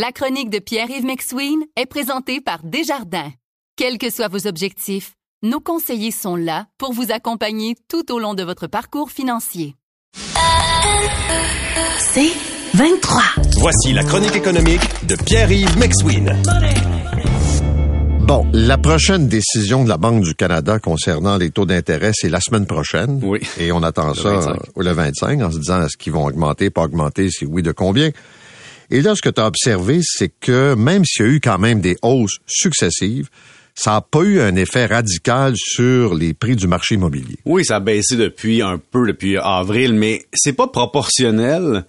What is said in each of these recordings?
La chronique de Pierre-Yves McSween est présentée par Desjardins. Quels que soient vos objectifs, nos conseillers sont là pour vous accompagner tout au long de votre parcours financier. C'est 23. Voici la chronique économique de Pierre-Yves McSween. Bon, la prochaine décision de la Banque du Canada concernant les taux d'intérêt, c'est la semaine prochaine. Oui. Et on attend Le ça 25. euh, le 25 en se disant est-ce qu'ils vont augmenter, pas augmenter, si oui, de combien? Et là, ce que tu as observé, c'est que même s'il y a eu quand même des hausses successives, ça n'a pas eu un effet radical sur les prix du marché immobilier. Oui, ça a baissé depuis un peu depuis avril, mais c'est pas proportionnel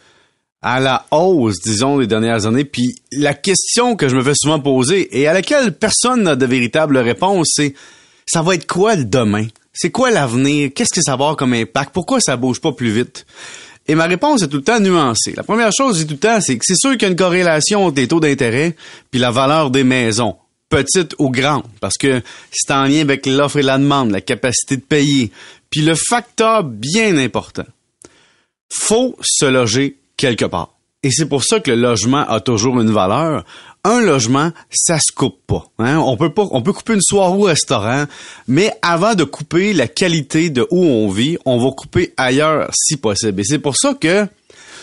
à la hausse, disons, des dernières années. Puis la question que je me fais souvent poser et à laquelle personne n'a de véritable réponse, c'est ça va être quoi le demain? C'est quoi l'avenir? Qu'est-ce que ça va avoir comme impact? Pourquoi ça bouge pas plus vite? Et ma réponse est tout le temps nuancée. La première chose, je dis tout le temps, c'est que c'est sûr qu'il y a une corrélation entre les taux d'intérêt puis la valeur des maisons, petite ou grande, parce que c'est en lien avec l'offre et la demande, la capacité de payer. Puis le facteur bien important, faut se loger quelque part. Et c'est pour ça que le logement a toujours une valeur. Un logement, ça se coupe pas. hein. On peut pas, on peut couper une soirée au restaurant, mais avant de couper la qualité de où on vit, on va couper ailleurs si possible. Et c'est pour ça que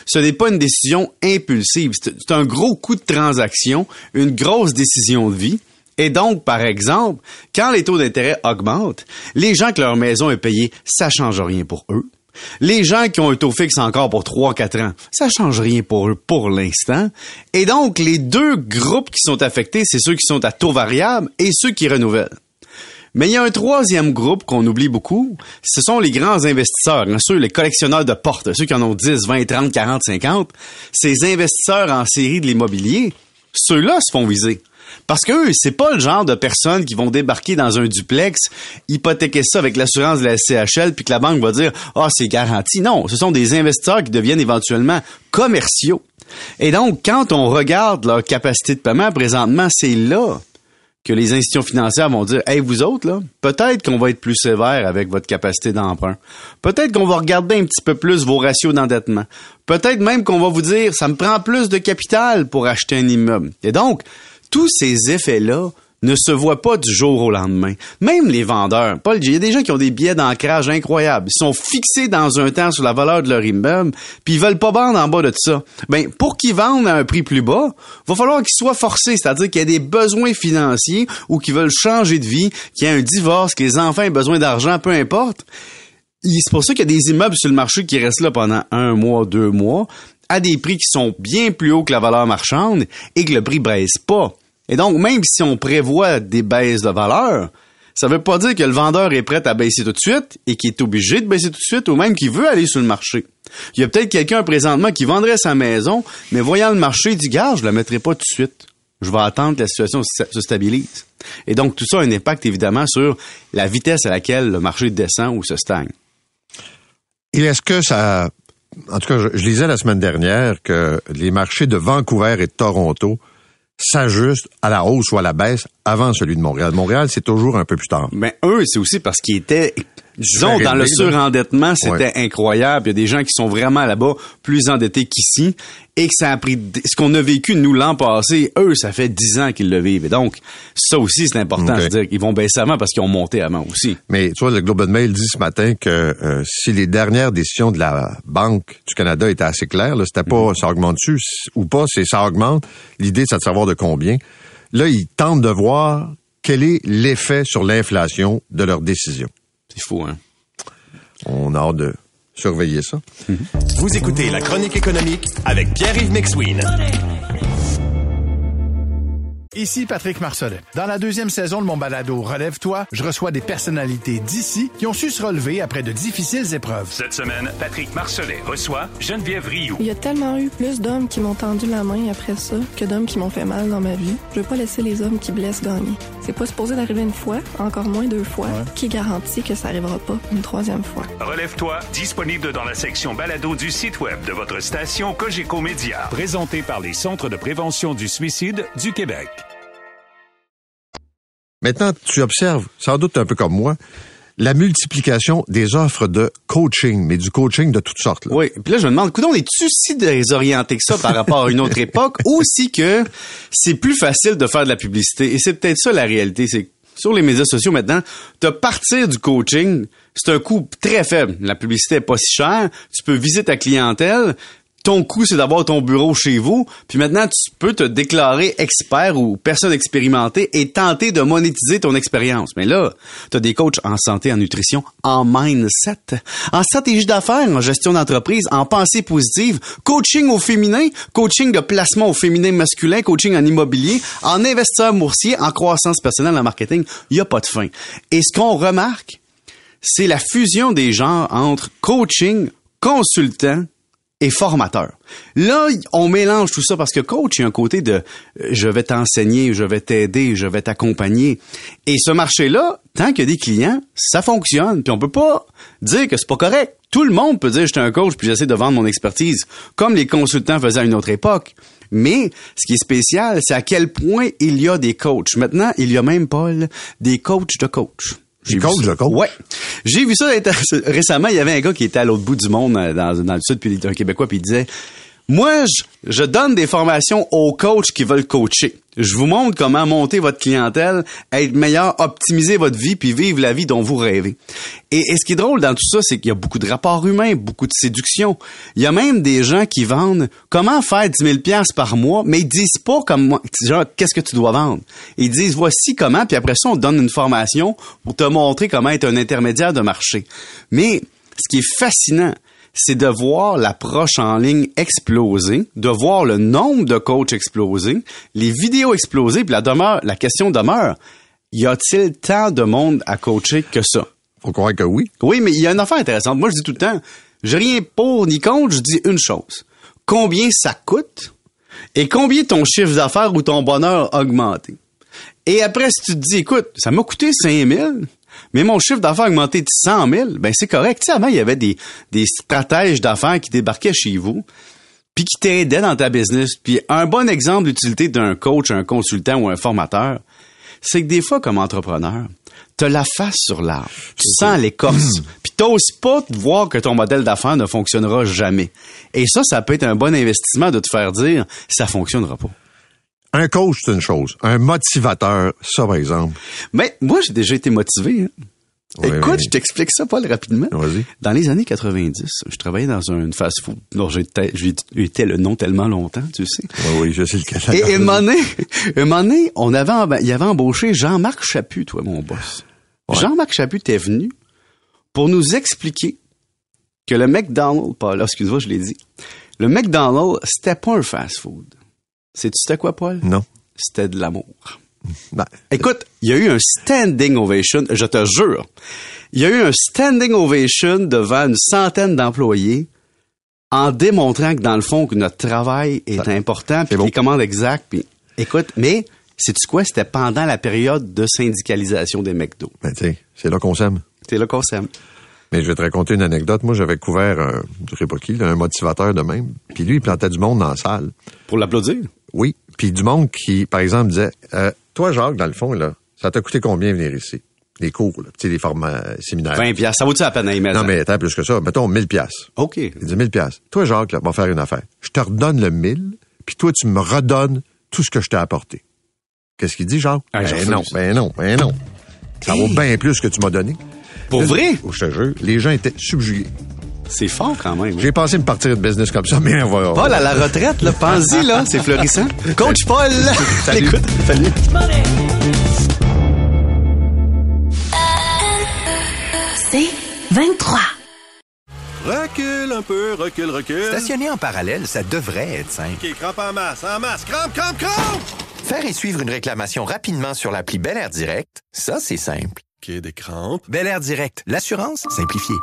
ce n'est pas une décision impulsive. C'est c'est un gros coup de transaction, une grosse décision de vie. Et donc, par exemple, quand les taux d'intérêt augmentent, les gens que leur maison est payée, ça change rien pour eux. Les gens qui ont un taux fixe encore pour 3-4 ans, ça change rien pour eux pour l'instant. Et donc, les deux groupes qui sont affectés, c'est ceux qui sont à taux variable et ceux qui renouvellent. Mais il y a un troisième groupe qu'on oublie beaucoup, ce sont les grands investisseurs, hein, ceux, les collectionneurs de portes, ceux qui en ont 10, 20, 30, 40, 50. Ces investisseurs en série de l'immobilier, ceux-là se font viser. Parce que c'est pas le genre de personnes qui vont débarquer dans un duplex, hypothéquer ça avec l'assurance de la CHL, puis que la banque va dire ah c'est garanti. Non, ce sont des investisseurs qui deviennent éventuellement commerciaux. Et donc, quand on regarde leur capacité de paiement présentement, c'est là que les institutions financières vont dire Hey, vous autres, là, peut-être qu'on va être plus sévère avec votre capacité d'emprunt. Peut-être qu'on va regarder un petit peu plus vos ratios d'endettement. Peut-être même qu'on va vous dire ça me prend plus de capital pour acheter un immeuble. Et donc, tous ces effets-là ne se voient pas du jour au lendemain. Même les vendeurs, Paul, il y a des gens qui ont des billets d'ancrage incroyables. Ils sont fixés dans un temps sur la valeur de leur immeuble, puis ils veulent pas vendre en bas de ça. Ben, pour qu'ils vendent à un prix plus bas, va falloir qu'ils soient forcés, c'est-à-dire qu'il y a des besoins financiers ou qu'ils veulent changer de vie, qu'il y a un divorce, que les enfants aient besoin d'argent, peu importe. C'est pour ça qu'il y a des immeubles sur le marché qui restent là pendant un mois, deux mois, à des prix qui sont bien plus hauts que la valeur marchande et que le prix baisse pas. Et donc, même si on prévoit des baisses de valeur, ça veut pas dire que le vendeur est prêt à baisser tout de suite et qu'il est obligé de baisser tout de suite ou même qu'il veut aller sur le marché. Il y a peut-être quelqu'un présentement qui vendrait sa maison, mais voyant le marché, il dit, garde, je la mettrai pas tout de suite. Je vais attendre que la situation se stabilise. Et donc, tout ça a un impact évidemment sur la vitesse à laquelle le marché descend ou se stagne. Et est-ce que ça... En tout cas, je, lisais la semaine dernière que les marchés de Vancouver et de Toronto s'ajustent à la hausse ou à la baisse avant celui de Montréal. Montréal, c'est toujours un peu plus tard. Ben eux, c'est aussi parce qu'ils étaient, disons, dans le surendettement, c'était Ouais. incroyable. Il y a des gens qui sont vraiment là-bas plus endettés qu'ici et que ça a pris ce qu'on a vécu nous l'an passé. Eux, ça fait dix ans qu'ils le vivent. Et donc, ça aussi, c'est important Ok. de dire qu'ils vont baisser avant parce qu'ils ont monté avant aussi. Mais tu vois, le Globe and Mail dit ce matin que euh, si les dernières décisions de la Banque du Canada étaient assez claires, là, c'était pas ça augmente-tu ou pas, c'est ça augmente. L'idée, c'est de savoir de combien. Là, ils tentent de voir quel est l'effet sur l'inflation de leurs décisions. C'est fou, hein? On a hâte de surveiller ça. Vous écoutez la chronique économique avec Pierre-Yves McSween. Ici Patrick Marcelet. Dans la deuxième saison de mon balado Relève-toi, je reçois des personnalités d'ici qui ont su se relever après de difficiles épreuves. Cette semaine, Patrick Marcelet reçoit Geneviève Rioux. Il y a tellement eu plus d'hommes qui m'ont tendu la main après ça que d'hommes qui m'ont fait mal dans ma vie. Je veux pas laisser les hommes qui blessent gagner. C'est pas supposé d'arriver une fois, encore moins deux fois. Qui garantit que ça arrivera pas une troisième fois? Relève-toi, disponible dans la section balado du site web de votre station Cogeco Média. Présenté par les Centres de prévention du suicide du Québec. Maintenant, tu observes, sans doute un peu comme moi, la multiplication des offres de coaching, mais du coaching de toutes sortes. Là. Oui. Puis là, je me demande, coudon, es-tu si désorienté que ça par rapport à une autre époque ou si que c'est plus facile de faire de la publicité? Et c'est peut-être ça la réalité, c'est que sur les médias sociaux maintenant, de partir du coaching, c'est un coût très faible. La publicité est pas si chère. Tu peux viser ta clientèle ton coût, c'est d'avoir ton bureau chez vous. Puis maintenant, tu peux te déclarer expert ou personne expérimentée et tenter de monétiser ton expérience. Mais là, tu as des coachs en santé, en nutrition, en mindset, en stratégie d'affaires, en gestion d'entreprise, en pensée positive, coaching au féminin, coaching de placement au féminin masculin, coaching en immobilier, en investisseur boursier, en croissance personnelle, en marketing. Il a pas de fin. Et ce qu'on remarque, c'est la fusion des genres entre coaching, consultant et formateur. Là, on mélange tout ça parce que coach, il y a un côté de euh, je vais t'enseigner, je vais t'aider, je vais t'accompagner. Et ce marché-là, tant qu'il y a des clients, ça fonctionne. Puis on peut pas dire que c'est pas correct. Tout le monde peut dire je suis un coach puis j'essaie de vendre mon expertise, comme les consultants faisaient à une autre époque. Mais ce qui est spécial, c'est à quel point il y a des coachs. Maintenant, il y a même, Paul, des coachs de coach. J'ai coach, vu ça. coach. Ouais. J'ai vu ça récemment. Il y avait un gars qui était à l'autre bout du monde, euh, dans, dans le sud, puis un Québécois, puis il disait, moi, je, je donne des formations aux coachs qui veulent coacher. Je vous montre comment monter votre clientèle, être meilleur, optimiser votre vie, puis vivre la vie dont vous rêvez. Et, ce qui est drôle dans tout ça, c'est qu'il y a beaucoup de rapports humains, beaucoup de séduction. Il y a même des gens qui vendent comment faire 10 000 pièces par mois, mais ils disent pas comme genre qu'est-ce que tu dois vendre. Ils disent voici comment, puis après ça on te donne une formation pour te montrer comment être un intermédiaire de marché. Mais ce qui est fascinant, c'est de voir l'approche en ligne exploser, de voir le nombre de coachs exploser, les vidéos exploser, puis la demeure, la question demeure, y a-t-il tant de monde à coacher que ça? Faut croire que oui. Oui, mais il y a une affaire intéressante. Moi, je dis tout le temps, j'ai rien pour ni contre, je dis une chose. Combien ça coûte et combien ton chiffre d'affaires ou ton bonheur a augmenté? Et après, si tu te dis, écoute, ça m'a coûté 5000, mais mon chiffre d'affaires a augmenté de 100 000, ben c'est correct. Tu sais, avant, il y avait des, des stratèges d'affaires qui débarquaient chez vous puis qui t'aidaient dans ta business. Puis un bon exemple d'utilité d'un coach, un consultant ou un formateur, c'est que des fois, comme entrepreneur, t'as la face sur l'arbre. Tu sens l'écorce. puis t'oses pas te voir que ton modèle d'affaires ne fonctionnera jamais. Et ça, ça peut être un bon investissement de te faire dire, ça fonctionnera pas. Un coach, c'est une chose. Un motivateur, ça, par exemple. Mais moi, j'ai déjà été motivé. Hein. Écoute, je t'explique ça, Paul, rapidement. Vas-y. Dans les années 90, je travaillais dans un fast-food dont j'étais le nom tellement longtemps, tu sais. Oui, oui, je sais lequel. Et, et un moment donné, on avait, il avait embauché Jean-Marc Chaput, toi, mon boss. Jean-Marc Chaput est venu pour nous expliquer que le McDonald's, Paul, excuse-moi, je l'ai dit, le McDonald's, c'était pas un fast-food. Sais-tu c'était quoi, Paul? Non. C'était de l'amour. Ben, Écoute, il y a eu un standing ovation, je te jure. Il y a eu un standing ovation devant une centaine d'employés en démontrant que dans le fond que notre travail est important puis les commandes exactes puis écoute mais c'est tu quoi c'était pendant la période de syndicalisation des McDo. Ben c'est là qu'on s'aime. C'est là qu'on s'aime. Mais je vais te raconter une anecdote. Moi, j'avais couvert, un, je sais pas qui, un motivateur de même. Puis lui, il plantait du monde dans la salle. Pour l'applaudir? Oui. Puis du monde qui, par exemple, disait, euh, toi, Jacques, dans le fond, là, ça t'a coûté combien venir ici? Les cours, là, tu sais, les formats euh, séminaires. 20 piastres. Ça vaut-tu la peine à y mettre? Non, mais attends, plus que ça. Mettons 1000 piastres. OK. Il dit 1000 piastres. Toi, Jacques, là, va faire une affaire. Je te redonne le 1000, puis toi, tu me redonnes tout ce que je t'ai apporté. Qu'est-ce qu'il dit, Jacques? Ah, ben non, ben non, ben non. Ça vaut bien plus que tu m'as donné. Pour vrai? Je te jure, les gens étaient subjugués. C'est fort quand même. J'ai pensé me partir de business comme ça, mais on va. Paul à la retraite, là, pense-y, là, c'est florissant. Coach Paul, salut. Écoute, salut. C'est 23. Recule un peu, recule, recule. Stationner en parallèle, ça devrait être simple. OK, crampe en masse, en masse, crampe, crampe, crampe! Faire et suivre une réclamation rapidement sur l'appli Bel Air Direct, ça, c'est simple. OK, des crampes. Bel Air Direct, l'assurance simplifiée.